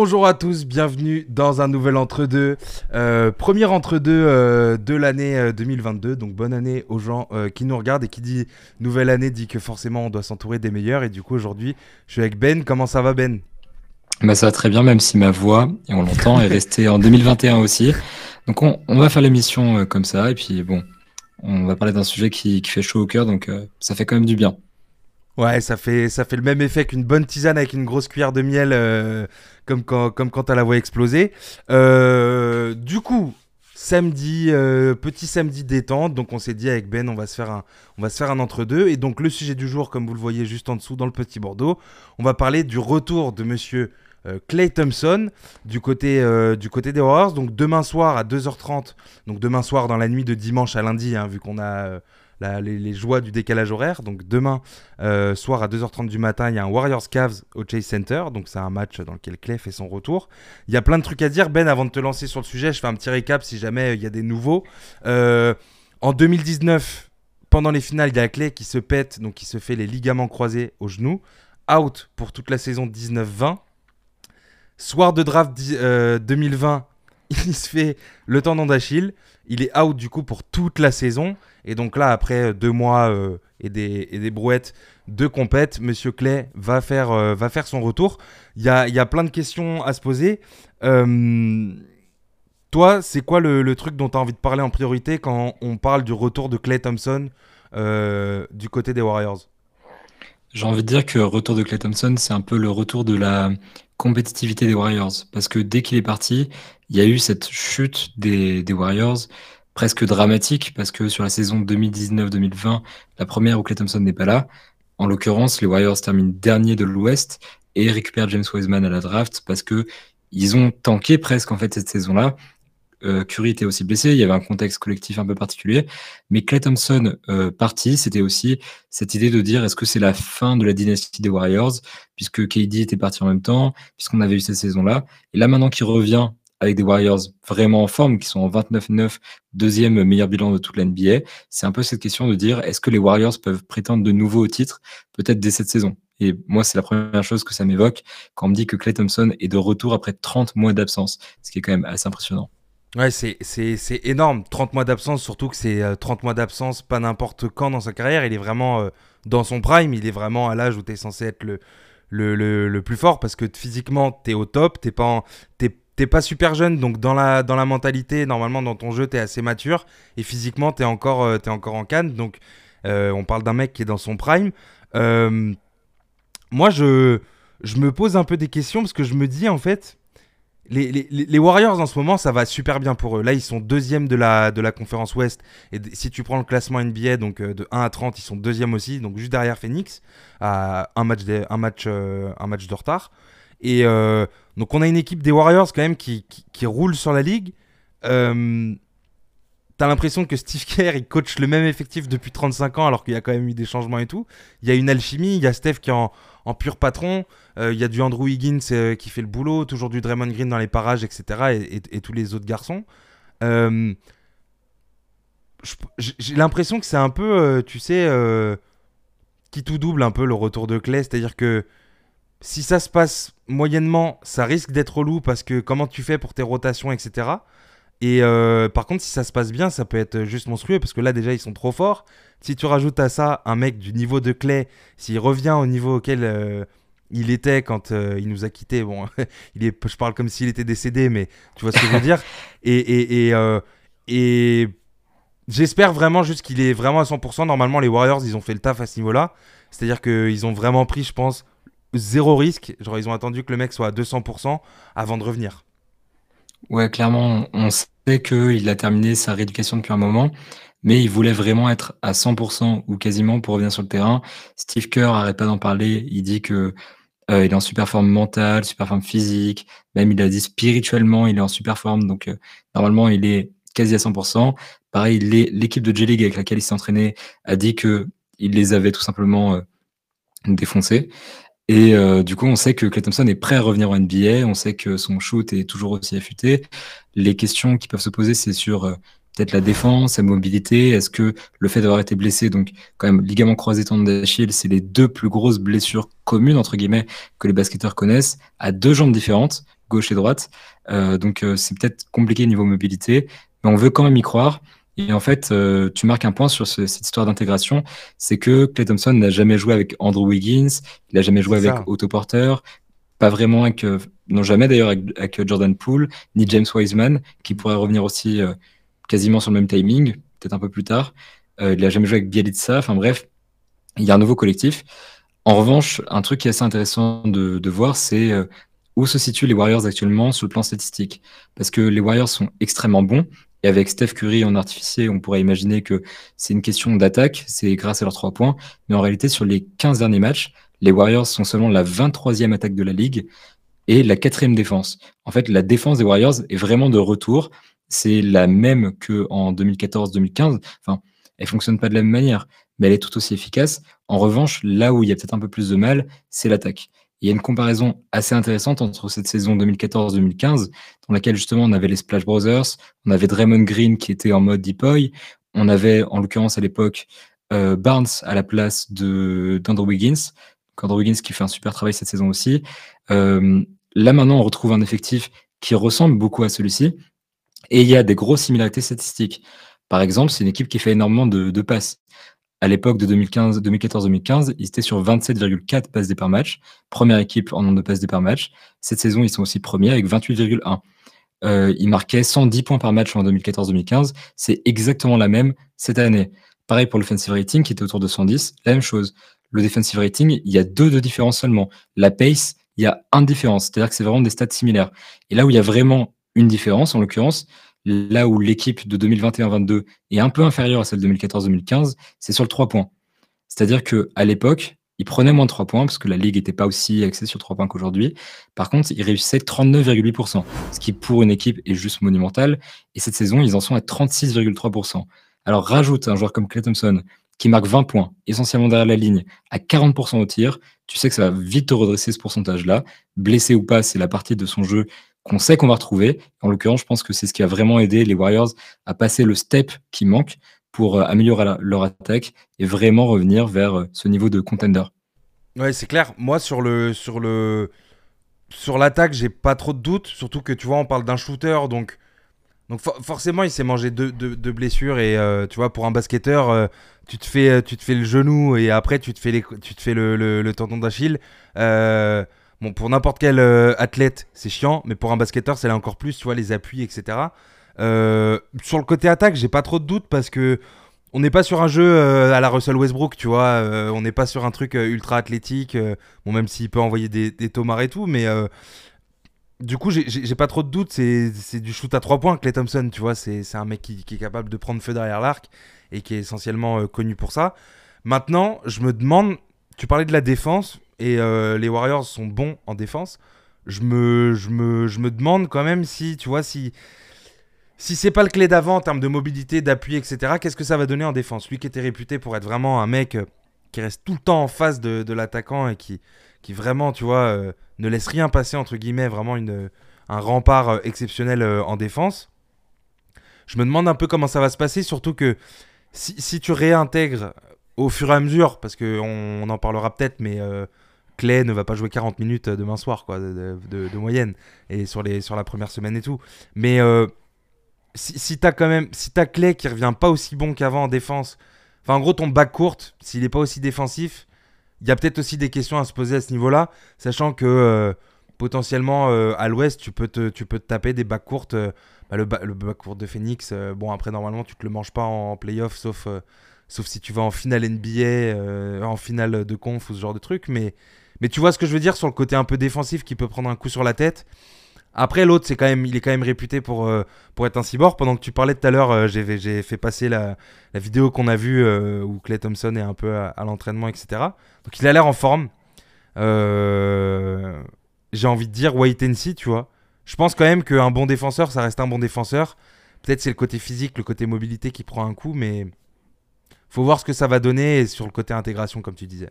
Bonjour à tous, bienvenue dans un nouvel entre-deux. Euh, premier entre-deux euh, de l'année 2022, donc bonne année aux gens qui nous regardent et qui dit nouvelle année dit que forcément on doit s'entourer des meilleurs. Et du coup aujourd'hui je suis avec Ben, comment ça va Ben? Bah, Ça va très bien même si ma voix, et on l'entend, est restée en 2021 aussi. Donc on, va faire l'émission comme ça et puis bon, on va parler d'un sujet qui, qui, fait chaud au cœur donc ça fait quand même du bien. Ouais, ça fait, ça fait le même effet qu'une bonne tisane avec une grosse cuillère de miel, euh, comme quand, comme quand t'as la voix explosée. Euh, du coup, samedi, euh, petit samedi détente. Donc on s'est dit avec Ben, on va se faire un, on va se faire un entre deux. Et donc le sujet du jour, comme vous le voyez juste en dessous dans le petit Bordeaux, on va parler du retour de Monsieur Clay Thompson du côté, du côté des Warriors. Donc demain soir à 2h30, donc demain soir dans la nuit de dimanche à lundi, hein, vu qu'on a les, joies du décalage horaire. Donc demain euh, soir à 2h30 du matin, il y a un Warriors Cavs au Chase Center. Donc c'est un match dans lequel Clay fait son retour. Il y a plein de trucs à dire. Ben, avant de te lancer sur le sujet, je fais un petit récap si jamais il y a des nouveaux. Euh, en 2019, pendant les finales, il y a Clay qui se pète, donc qui se fait les ligaments croisés au genou. Out pour toute la saison 19-20. Soir de draft 2020, euh, il se fait le tendon d'Achille. Il est out du coup pour toute la saison. Et donc là, après deux mois euh, et, des, et, des, brouettes de compète, Monsieur Clay va faire, euh, va faire son retour. Il y a, y a, plein de questions à se poser. Euh, toi, c'est quoi le, truc dont tu as envie de parler en priorité quand on parle du retour de Clay Thompson du côté des Warriors? J'ai envie de dire que retour de Clay Thompson, c'est un peu le retour de la compétitivité des Warriors. Parce que dès qu'il est parti, il y a eu cette chute des, des Warriors presque dramatique parce que sur la saison 2019-2020, la première où Clay Thompson n'est pas là, en l'occurrence, les Warriors terminent dernier de l'Ouest et récupèrent James Wiseman à la draft parce que ils ont tanké presque en fait cette saison-là. Euh, Curry était aussi blessé, il y avait un contexte collectif un peu particulier, mais Clay Thompson euh, parti, c'était aussi cette idée de dire est-ce que c'est la fin de la dynastie des Warriors, puisque KD était parti en même temps, puisqu'on avait eu cette saison-là, et là maintenant qu'il revient avec des Warriors vraiment en forme, qui sont en 29-9, deuxième meilleur bilan de toute la NBA. C'est un peu cette question de dire est-ce que les Warriors peuvent prétendre de nouveau au titre, peut-être dès cette saison? Et moi, c'est la première chose que ça m'évoque quand on me dit que Clay Thompson est de retour après 30 mois d'absence, ce qui est quand même assez impressionnant. Ouais, c'est énorme. 30 mois d'absence, surtout que c'est 30 euh, mois d'absence pas n'importe quand dans sa carrière. Il est vraiment euh, dans son prime, il est vraiment à l'âge où tu es censé être le, le, le, plus fort parce que physiquement, tu es au top, tu pas, t'es pas super jeune, donc dans la, dans la mentalité, normalement dans ton jeu, t'es assez mature, et physiquement, t'es encore, euh, encore en canne, donc euh, on parle d'un mec qui est dans son prime. Euh, moi, je, je me pose un peu des questions, parce que je me dis, en fait, les, les, Warriors en ce moment, ça va super bien pour eux. Là, ils sont deuxième de la, de la conférence Ouest. Et si tu prends le classement NBA, donc de 1 à 30, ils sont deuxième aussi, donc juste derrière Phoenix, à un match un match, un match de retard. Et euh, donc on a une équipe des Warriors quand même qui, roule sur la ligue. Euh, T'as l'impression que Steve Kerr il coach le même effectif depuis 35 ans alors qu'il y a quand même eu des changements et tout. Il y a une alchimie, il y a Steph qui est en, pur patron, euh, il y a du Andrew Higgins qui fait le boulot, toujours du Draymond Green dans les parages, etc. Et, et, tous les autres garçons. J'ai l'impression que c'est un peu, tu sais, qui tout double un peu le retour de Clay. C'est-à-dire que si ça se passe moyennement, ça risque d'être relou parce que comment tu fais pour tes rotations, etc. Et euh, par contre, si ça se passe bien, ça peut être juste monstrueux parce que là, déjà, ils sont trop forts. Si tu rajoutes à ça un mec du niveau de Clay, s'il revient au niveau auquel euh, il était quand euh, il nous a quittés, bon, il est, je parle comme s'il était décédé, mais tu vois ce que je veux dire. Et, et, et, et j'espère vraiment juste qu'il est vraiment à 100%. Normalement, les Warriors, ils ont fait le taf à ce niveau-là. C'est-à-dire qu'ils ont vraiment pris, je pense, zéro risque. Genre, ils ont attendu que le mec soit à 200% avant de revenir. Ouais, clairement, on sait qu'il a terminé sa rééducation depuis un moment, mais il voulait vraiment être à 100% ou quasiment pour revenir sur le terrain. Steve Kerr arrête pas d'en parler. Il dit que euh, il est en super forme mentale, super forme physique. Même il a dit spirituellement, il est en super forme. Donc euh, normalement, il est quasi à 100%. Pareil, l'équipe de J-League avec laquelle il s'est entraîné a dit que il les avait tout simplement euh, défoncés. Et euh, du coup, on sait que Clay Thompson est prêt à revenir en NBA. On sait que son shoot est toujours aussi affûté. Les questions qui peuvent se poser, c'est sur euh, peut-être la défense, sa mobilité. Est-ce que le fait d'avoir été blessé, donc quand même ligament croisé, tendon d'Achille, c'est les deux plus grosses blessures communes entre guillemets que les basketteurs connaissent, à deux jambes différentes. gauche et droite. donc c'est peut-être compliqué niveau mobilité, mais on veut quand même y croire. Et en fait, tu marques un point sur cette histoire d'intégration, c'est que Clay Thompson n'a jamais joué avec Andrew Wiggins, il n'a jamais joué avec Otto Porter, pas vraiment avec, non jamais d'ailleurs avec, Jordan Poole, ni James Wiseman, qui pourrait revenir aussi quasiment sur le même timing, peut-être un peu plus tard. il n'a jamais joué avec Bielitsa, enfin bref, il y a un nouveau collectif. En revanche, un truc qui est assez intéressant de, voir, c'est euh, où se situent les Warriors actuellement sur le plan statistique. Parce que les Warriors sont extrêmement bons. Et avec Steph Curry en artificier, on pourrait imaginer que c'est une question d'attaque, c'est grâce à leurs trois points. Mais en réalité, sur les 15 derniers matchs, les Warriors sont seulement la 23e attaque de la ligue et la quatrième défense. En fait, la défense des Warriors est vraiment de retour. C'est la même qu'en 2014-2015. Enfin, elle fonctionne pas de la même manière mais elle est tout aussi efficace. En revanche, là où il y a peut-être un peu plus de mal, c'est l'attaque. Il y a une comparaison assez intéressante entre cette saison 2014-2015, dans laquelle justement on avait les Splash Brothers, on avait Draymond Green qui était en mode Deepoy, on avait en l'occurrence à l'époque euh, Barnes à la place d'Andrew Wiggins, Andrew Wiggins qui fait un super travail cette saison aussi. Euh, là maintenant on retrouve un effectif qui ressemble beaucoup à celui-ci, et il y a des grosses similarités statistiques. Par exemple, c'est une équipe qui fait énormément de passes à l'époque de 2015, 2014-2015, ils étaient sur 27,4 passes D par match, première équipe en nombre de passes D par match. Cette saison, ils sont aussi premiers avec 28,1. Euh, ils marquaient 110 points par match en 2014-2015. C'est exactement la même cette année. Pareil pour le defensive rating qui était autour de 110, la même chose. Le defensive rating, il y a deux de différence seulement. La pace, il y a un différence. C'est-à-dire que c'est vraiment des stats similaires. Et là où il y a vraiment une différence, en l'occurrence, Là où l'équipe de 2021-22 est un peu inférieure à celle de 2014-2015, c'est sur le 3 points. C'est-à-dire qu'à l'époque, ils prenaient moins de 3 points parce que la ligue n'était pas aussi axée sur 3 points qu'aujourd'hui. Par contre, ils réussissaient 39,8%, ce qui pour une équipe est juste monumental. Et cette saison, ils en sont à 36,3%. Alors rajoute un joueur comme Clay Thompson qui marque 20 points, essentiellement derrière la ligne, à 40% au tir, tu sais que ça va vite te redresser ce pourcentage-là. Blessé ou pas, c'est la partie de son jeu qu'on sait qu'on va retrouver. En l'occurrence, je pense que c'est ce qui a vraiment aidé les Warriors à passer le step qui manque pour euh, améliorer leur attaque et vraiment revenir vers euh, ce niveau de contender. Ouais, c'est clair. Moi, sur le sur le sur l'attaque, j'ai pas trop de doutes. Surtout que tu vois, on parle d'un shooter, donc donc forcément, il s'est mangé deux, blessures et euh, tu vois, pour un basketteur, tu te fais tu te fais le genou et après tu te fais les, tu te fais le, le tendon d'Achille. Bon, pour n'importe quel euh, athlète, c'est chiant, mais pour un basketteur, c'est encore plus, tu vois, les appuis, etc. Euh, sur le côté attaque, j'ai pas trop de doutes parce que on n'est pas sur un jeu euh, à la Russell Westbrook, tu vois. on n'est pas sur un truc ultra athlétique. bon, même s'il peut envoyer des, des tomards et tout, mais du coup, j'ai pas trop de doutes. C'est du shoot à trois points, Clay Thompson, tu vois. C'est un mec qui, est capable de prendre feu derrière l'arc et qui est essentiellement connu pour ça. Maintenant, je me demande, tu parlais de la défense et euh, les Warriors sont bons en défense, je me, je, me, je me demande quand même si, tu vois, si, si c'est pas le clé d'avant en termes de mobilité, d'appui, etc., qu'est-ce que ça va donner en défense? Lui qui était réputé pour être vraiment un mec euh, qui reste tout le temps en face de, l'attaquant et qui, qui vraiment, tu vois, euh, ne laisse rien passer, entre guillemets, vraiment une, un rempart exceptionnel en défense. Je me demande un peu comment ça va se passer, surtout que si, si tu réintègres au fur et à mesure, parce qu'on on en parlera peut-être, mais Clay ne va pas jouer 40 minutes demain soir, quoi, de, moyenne, et sur, la première semaine et tout. Mais euh, si, t'as quand même, si t'as Clay qui revient pas aussi bon qu'avant en défense, enfin en gros ton bac courte, s'il est pas aussi défensif, il y a peut-être aussi des questions à se poser à ce niveau-là, sachant que euh, potentiellement euh, à l'ouest, tu peux te, taper des bacs courtes. Bah, le, le bac court de Phoenix, bon après normalement tu te le manges pas en, en playoff, sauf sauf si tu vas en finale NBA, en finale de conf ou ce genre de truc, mais mais tu vois ce que je veux dire sur le côté un peu défensif qui peut prendre un coup sur la tête? Après, l'autre, c'est quand même, il est quand même réputé pour, euh, pour être un cyborg. Pendant que tu parlais tout à l'heure, euh, j'ai fait passer la, la vidéo qu'on a vue euh, où Clay Thompson est un peu à, l'entraînement, etc. Donc il a l'air en forme. j'ai envie de dire wait and see, tu vois. Je pense quand même qu'un bon défenseur, ça reste un bon défenseur. Peut-être c'est le côté physique, le côté mobilité qui prend un coup, mais faut voir ce que ça va donner sur le côté intégration, comme tu disais.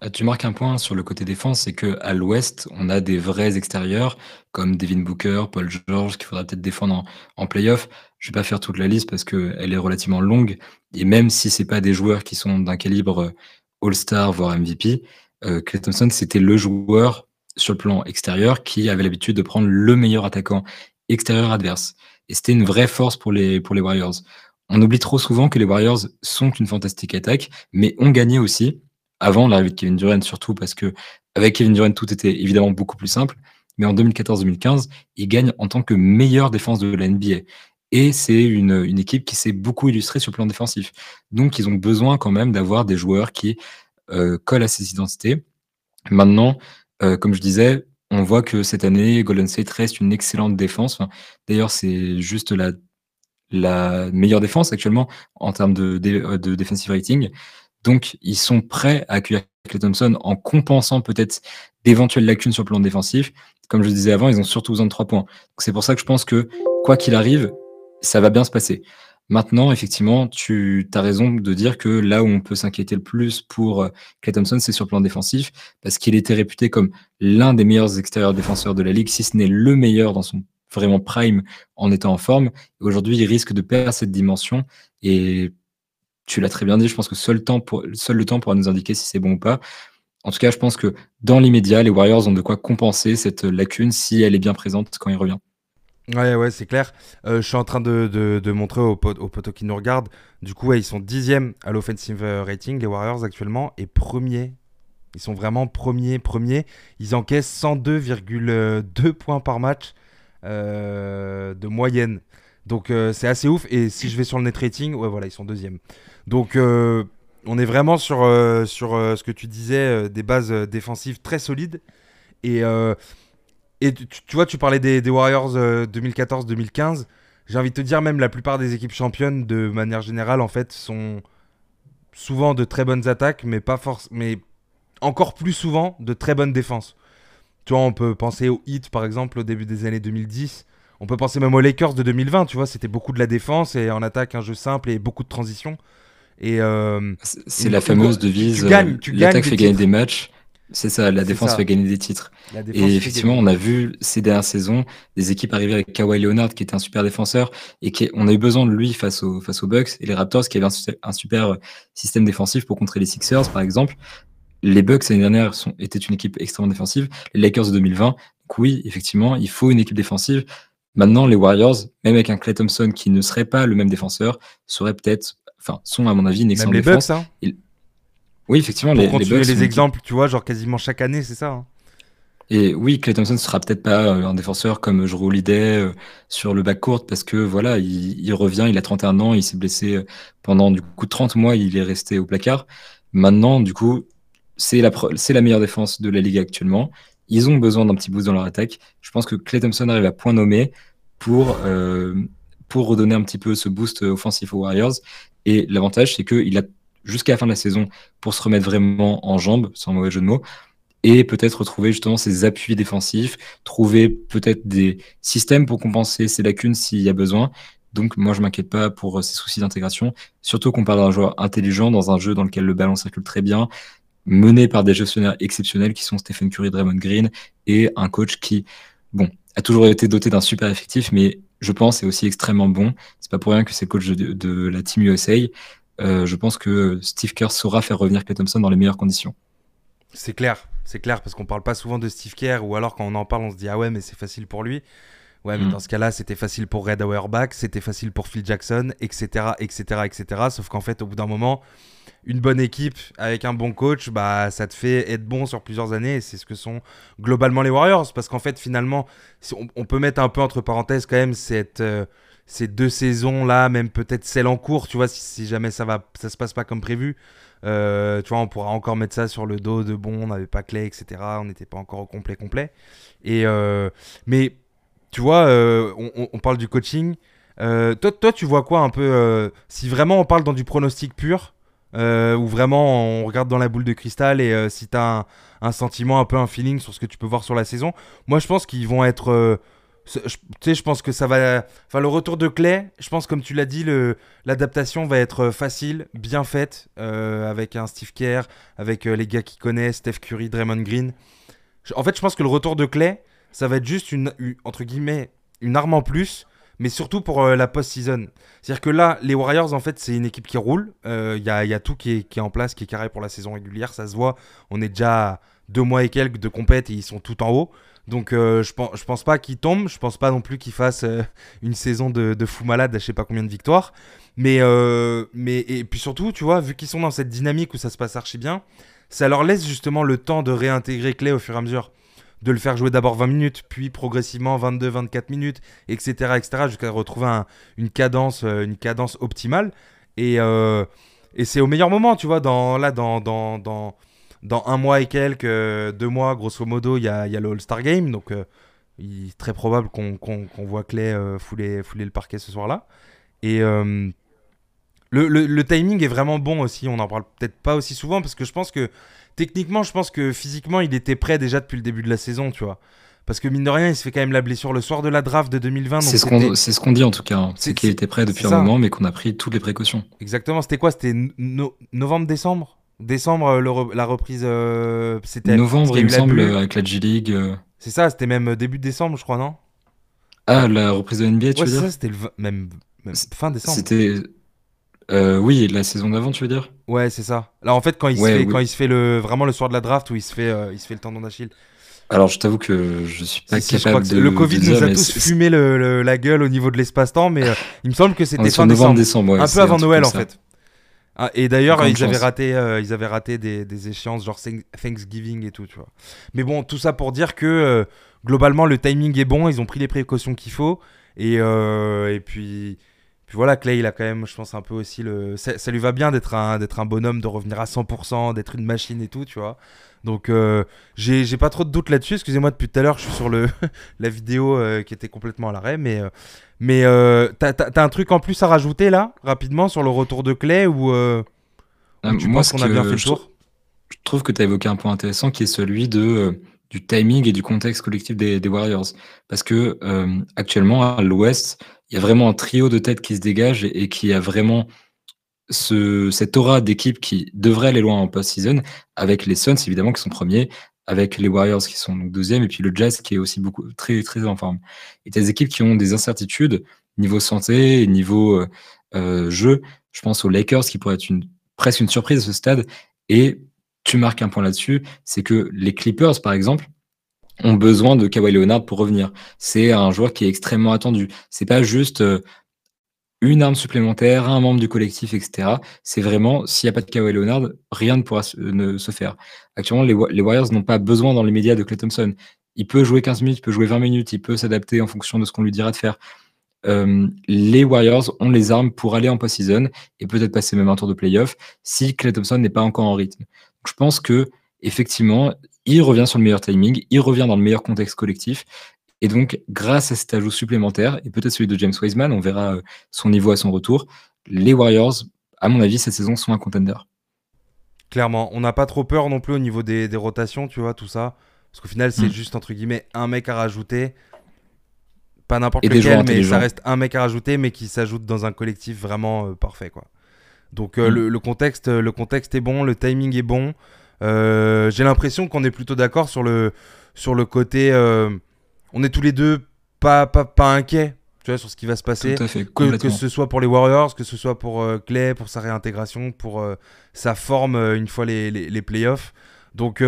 Ah, tu marques un point sur le côté défense, c'est que à l'ouest, on a des vrais extérieurs comme Devin Booker, Paul George, qu'il faudra peut-être défendre en, playoff. Je vais pas faire toute la liste parce qu'elle est relativement longue. Et même si c'est pas des joueurs qui sont d'un calibre All-Star, voire MVP, euh, Thompson, c'était le joueur sur le plan extérieur qui avait l'habitude de prendre le meilleur attaquant extérieur adverse. Et c'était une vraie force pour les, pour les Warriors. On oublie trop souvent que les Warriors sont une fantastique attaque, mais ont gagné aussi, avant l'arrivée de Kevin Durant surtout, parce que avec Kevin Durant, tout était évidemment beaucoup plus simple. Mais en 2014-2015, ils gagnent en tant que meilleure défense de la NBA. Et c'est une, équipe qui s'est beaucoup illustrée sur le plan défensif. Donc, ils ont besoin quand même d'avoir des joueurs qui euh, collent à ces identités. Maintenant, euh, comme je disais, on voit que cette année, Golden State reste une excellente défense. D'ailleurs, c'est juste la, meilleure défense actuellement en termes de, de, defensive rating. Donc, ils sont prêts à accueillir Clay Thompson en compensant peut-être d'éventuelles lacunes sur le plan défensif. Comme je disais avant, ils ont surtout besoin de trois points. C'est pour ça que je pense que, quoi qu'il arrive, ça va bien se passer. Maintenant, effectivement, tu as raison de dire que là où on peut s'inquiéter le plus pour Clay euh, Thompson, c'est sur le plan défensif, parce qu'il était réputé comme l'un des meilleurs extérieurs défenseurs de la ligue, si ce n'est le meilleur dans son vraiment prime en étant en forme. Aujourd'hui, il risque de perdre cette dimension. Et tu l'as très bien dit, je pense que seul, temps seul le temps pourra nous indiquer si c'est bon ou pas. En tout cas, je pense que dans l'immédiat, les Warriors ont de quoi compenser cette lacune si elle est bien présente quand il revient. Ouais, ouais, c'est clair. Euh, je suis en train de, montrer aux, potos qui nous regardent. Du coup, ils sont dixièmes à l'offensive euh, rating, les Warriors actuellement, et premiers. Ils sont vraiment premiers, premiers. Ils encaissent 102,2 points par match euh, de moyenne. Donc c'est assez ouf. Et si je vais sur le net rating, ouais, voilà, ils sont deuxièmes. Donc on est vraiment sur, sur ce que tu disais, des bases défensives très solides. Et et tu, vois, tu parlais des, Warriors 2014-2015. Euh, J'ai envie de te dire, même la plupart des équipes championnes, de manière générale, en fait, sont souvent de très bonnes attaques, mais pas force, encore plus souvent de très bonnes défenses. Tu vois, on peut penser au Heat, par exemple, au début des années 2010. On peut penser même aux Lakers de 2020, tu vois, c'était beaucoup de la défense et en attaque un jeu simple et beaucoup de transition. Et euh, c'est la fameuse devise. Tu gagnes, tu L'attaque fait gagner des matchs c'est ça, la défense fait gagner des titres. Et effectivement, on a vu ces dernières saisons des équipes arriver avec Kawhi Leonard, qui était un super défenseur, et qui, on a eu besoin de lui face, aux, face aux Bucks, et les Raptors, qui avaient un, super euh, système défensif pour contrer les Sixers, par exemple. Les Bucks, l'année dernière, sont, étaient une équipe extrêmement défensive. Les Lakers de 2020, donc oui, effectivement, il faut une équipe défensive. Maintenant, les Warriors, même avec un Clay Thompson qui ne serait pas le même défenseur, seraient peut-être, enfin, sont à mon avis une excellente même les défense. Bucks, hein. Oui, effectivement, les, les, les exemples, tu vois, genre quasiment chaque année, c'est ça. Hein. Et oui, Clay Thompson sera peut-être pas euh, un défenseur comme Drew Holiday euh, sur le bac court parce que voilà, il, revient, il a 31 ans, il s'est blessé euh, pendant du coup 30 mois, il est resté au placard. Maintenant, du coup, c'est la, c'est la meilleure défense de la ligue actuellement. Ils ont besoin d'un petit boost dans leur attaque. Je pense que Clay Thompson arrive à point nommé pour, pour redonner un petit peu ce boost offensif aux Warriors. Et l'avantage, c'est qu'il a jusqu'à la fin de la saison pour se remettre vraiment en jambes, sans mauvais jeu de mots, et peut-être retrouver justement ses appuis défensifs, trouver peut-être des systèmes pour compenser ses lacunes s'il y a besoin. Donc moi je m'inquiète pas pour ces soucis d'intégration, surtout qu'on parle d'un joueur intelligent dans un jeu dans lequel le ballon circule très bien, mené par des gestionnaires exceptionnels qui sont Stephen Curry, Draymond Green et un coach qui, bon, a toujours été doté d'un super effectif, mais je pense est aussi extrêmement bon. C'est pas pour rien que c'est coach de, de la Team USA. Euh, je pense que Steve Kerr saura faire revenir Clay Thompson dans les meilleures conditions. C'est clair, c'est clair, parce qu'on parle pas souvent de Steve Kerr, ou alors quand on en parle, on se dit ah ouais, mais c'est facile pour lui. Ouais, mais mm. dans ce cas-là, c'était facile pour Red Auerbach, c'était facile pour Phil Jackson, etc., etc., etc. Sauf qu'en fait, au bout d'un moment, une bonne équipe avec un bon coach, bah, ça te fait être bon sur plusieurs années. C'est ce que sont globalement les Warriors. Parce qu'en fait, finalement, on, peut mettre un peu entre parenthèses quand même cette, euh, ces deux saisons-là, même peut-être celle en cours, tu vois, si, jamais ça va, ça se passe pas comme prévu. Euh, tu vois, on pourra encore mettre ça sur le dos de bon, on n'avait pas clé, etc. On n'était pas encore au complet complet. Et euh, mais tu vois, euh, on, parle du coaching. toi, toi, tu vois quoi un peu Si vraiment on parle dans du pronostic pur, ou vraiment on regarde dans la boule de cristal et si tu as un, un, sentiment, un peu un feeling sur ce que tu peux voir sur la saison, moi je pense qu'ils vont être tu sais, je pense que ça va. Enfin, le retour de Clay, je pense, comme tu l'as dit, l'adaptation va être facile, bien faite, euh, avec un Steve Kerr, avec euh, les gars qui connaissent, Steph Curry, Draymond Green. En fait, je pense que le retour de Clay, ça va être juste une, entre guillemets, une arme en plus, mais surtout pour euh, la post-season. C'est-à-dire que là, les Warriors, en fait, c'est une équipe qui roule. Il y a, y, a, tout qui est, en place, qui est carré pour la saison régulière, ça se voit. On est déjà deux mois et quelques de compète et ils sont tout en haut. Donc je, pense, pense pas qu'ils tombent, je pense pas non plus qu'ils fassent une saison de, de, fou malade à je sais pas combien de victoires. Mais, mais et puis surtout, tu vois, vu qu'ils sont dans cette dynamique où ça se passe archi bien, ça leur laisse justement le temps de réintégrer Clay au fur et à mesure de le faire jouer d'abord 20 minutes, puis progressivement 22-24 minutes, etc., etc., jusqu'à retrouver une, cadence, euh, une cadence optimale. Et, euh, et c'est au meilleur moment, tu vois, dans, là, dans, dans, dans, dans un mois et quelques, euh, deux mois, grosso modo, il y a, y a, le All-Star Game, donc il est très probable qu'on voit Clay fouler, fouler le parquet ce soir-là. Et le, le, le, timing est vraiment bon aussi, on n'en parle peut-être pas aussi souvent, parce que je pense que techniquement, je pense que physiquement, il était prêt déjà depuis le début de la saison, tu vois. Parce que mine de rien, il se fait quand même la blessure le soir de la draft de 2020. C'est ce qu'on dit en tout cas. Hein. C'est qu'il était prêt depuis un moment, mais qu'on a pris toutes les précautions. Exactement. C'était quoi? C'était novembre-décembre Décembre, euh, la reprise. Euh, c'était Novembre, il me semble, avec la G-League. Euh. C'est ça, c'était même début décembre, je crois, non? Ah, la reprise de NBA, tu veux dire? ça, c'était même, même fin décembre. C'était euh, oui, la saison d'avant, tu veux dire? Ouais, c'est ça. Là, en fait, quand il, se, fait, quand il se fait le, vraiment le soir de la draft où il se fait, euh, il se fait le tendon d'Achille. Alors, je t'avoue que je suis pas capable de. Le Covid nous a tous fumé le, la gueule au niveau de l'espace-temps, mais euh, il me semble que c'était fin décembre. décembre un peu avant Noël, en fait. Ah, et d'ailleurs, ils, avaient raté, ils avaient raté des, des, échéances genre Thanksgiving et tout, tu vois. Mais bon, tout ça pour dire que globalement, le timing est bon, ils ont pris les précautions qu'il faut. Et, et puis, puis voilà, Clay, il a quand même, je pense, un peu aussi le. Ça, lui va bien d'être un, d'être un bonhomme, de revenir à 100%, d'être une machine et tout, tu vois. Donc, euh, j'ai, pas trop de doutes là-dessus. Excusez-moi, depuis tout à l'heure, je suis sur le, la vidéo euh, qui était complètement à l'arrêt. Mais, euh, mais t'as, t'as, un truc en plus à rajouter là, rapidement, sur le retour de Clay ou, tu moi, penses qu'on a bien fait le tour? Je trouve que tu as évoqué un point intéressant qui est celui de du timing et du contexte collectif des, Warriors. Parce que actuellement, à l'Ouest, il y a vraiment un trio de têtes qui se dégage et, qui a vraiment ce, cette aura d'équipe qui devrait aller loin en post-season, avec les Suns évidemment qui sont premiers, avec les Warriors qui sont donc deuxième, et puis le Jazz qui est aussi beaucoup très très en forme. Et des équipes qui ont des incertitudes niveau santé, niveau euh, euh, jeu. Je pense aux Lakers qui pourraient être une, presque une surprise à ce stade. Et tu marques un point là-dessus, c'est que les Clippers, par exemple, ont besoin de Kawhi Leonard pour revenir. C'est un joueur qui est extrêmement attendu. C'est pas juste euh, une arme supplémentaire, un membre du collectif, etc. C'est vraiment, s'il n'y a pas de Kawhi Leonard, rien ne pourra se, ne, se faire. Actuellement, les, Warriors n'ont pas besoin dans les médias de Clay Thompson. Il peut jouer 15 minutes, il peut jouer 20 minutes, il peut s'adapter en fonction de ce qu'on lui dira de faire. Euh, les Warriors ont les armes pour aller en post-season et peut-être passer même un tour de playoff si Clay Thompson n'est pas encore en rythme. Je pense que effectivement, il revient sur le meilleur timing, il revient dans le meilleur contexte collectif. Et donc, grâce à cet ajout supplémentaire, et peut-être celui de James Wiseman, on verra euh, son niveau à son retour, les Warriors, à mon avis, cette saison sont un contender. Clairement, on n'a pas trop peur non plus au niveau des, rotations, tu vois, tout ça. Parce qu'au final, c'est mm. juste, entre guillemets, un mec à rajouter. Pas n'importe lequel, mais ça reste un mec à rajouter, mais qui s'ajoute dans un collectif vraiment euh, parfait, quoi. Donc, euh, mm. le, contexte, le contexte est bon, le timing est bon. Euh, j'ai l'impression qu'on est plutôt d'accord sur le, sur le côté. Euh, on est tous les deux pas, pas, pas inquiets tu vois, sur ce qui va se passer. que, que, ce soit pour les Warriors, que ce soit pour euh, Clay, pour sa réintégration, pour sa forme une fois les, les, les playoffs. Donc,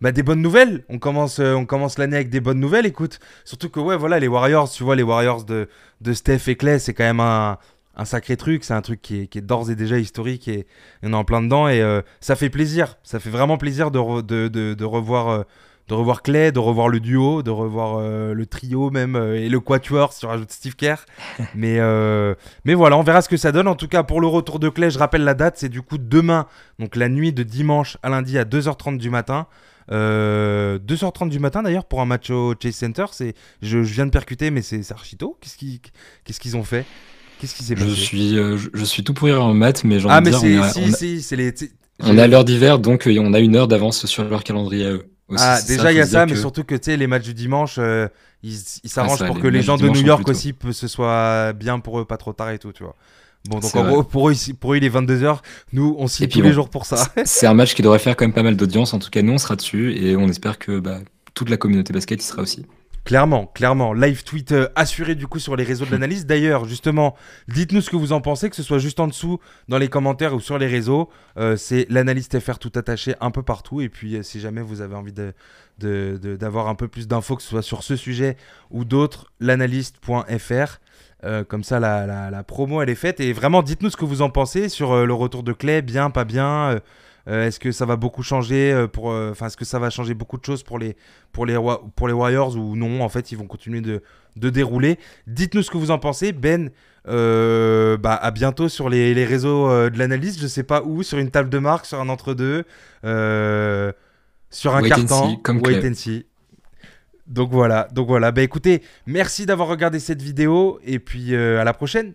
bah, des bonnes nouvelles. On commence, on commence l'année avec des bonnes nouvelles. Écoute, surtout que, ouais, voilà, les Warriors, tu vois, les Warriors de, de Steph et Clay, c'est quand même un, un sacré truc, c'est un truc qui est, d'ores et déjà historique et, on est en plein dedans et euh, ça fait plaisir, ça fait vraiment plaisir de, de, revoir euh, de revoir Clay, de revoir le duo, de revoir euh, le trio même et le quatuor si on rajoute Steve Kerr. mais, mais voilà, on verra ce que ça donne. En tout cas, pour le retour de Clay, je rappelle la date, c'est du coup demain, donc la nuit de dimanche à lundi à 2h30 du matin. 2h30 du matin d'ailleurs pour un match au Chase Center. C'est, je, viens de percuter, mais c'est, archito. Qu'est-ce qu'ils, qu'est-ce qu'ils ont fait? Qu'est-ce qui s'est passé je suis, euh, je, suis tout pourri en maths, mais j'en Ah, mais c'est, si, si, c'est les. On a l'heure d'hiver, donc euh, on a une heure d'avance sur leur calendrier à eux. ah, déjà, il y a ça, mais surtout que tu sais, les matchs du dimanche, euh, ils s'arrangent pour que les gens de New York aussi, ce soit bien pour eux, pas trop tard et tout, tu vois. Bon, donc en gros, pour eux, pour eux, il est 22h. Nous, on s'y tous les jours pour ça. c'est un match qui devrait faire quand même pas mal d'audience. En tout cas, nous, on sera dessus et on espère que bah, toute la communauté basket y sera aussi. Clairement, clairement. Live tweet euh, assuré du coup sur les réseaux de l'analyse. D'ailleurs, justement, dites-nous ce que vous en pensez, que ce soit juste en dessous dans les commentaires ou sur les réseaux. Euh, c'est l'analyste FR tout attaché un peu partout. Et puis, euh, si jamais vous avez envie d'avoir un peu plus d'infos, que ce soit sur ce sujet ou d'autres, l'analyste.fr. comme ça, la, promo, elle est faite. Et vraiment, dites-nous ce que vous en pensez sur le retour de clé, bien, pas bien. Euh, est-ce que ça va beaucoup changer euh, pour, euh, est-ce que ça va changer beaucoup de choses pour les, pour les, pour les Warriors ou non En fait, ils vont continuer de, de dérouler. Dites-nous ce que vous en pensez. Ben, bah, à bientôt sur les, les réseaux de l'analyse. Je sais pas où, sur une table de marque, sur un entre-deux, sur un carton. Comme wait and see. Donc voilà, donc voilà. Bah écoutez, merci d'avoir regardé cette vidéo et puis à la prochaine.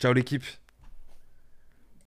Ciao l'équipe.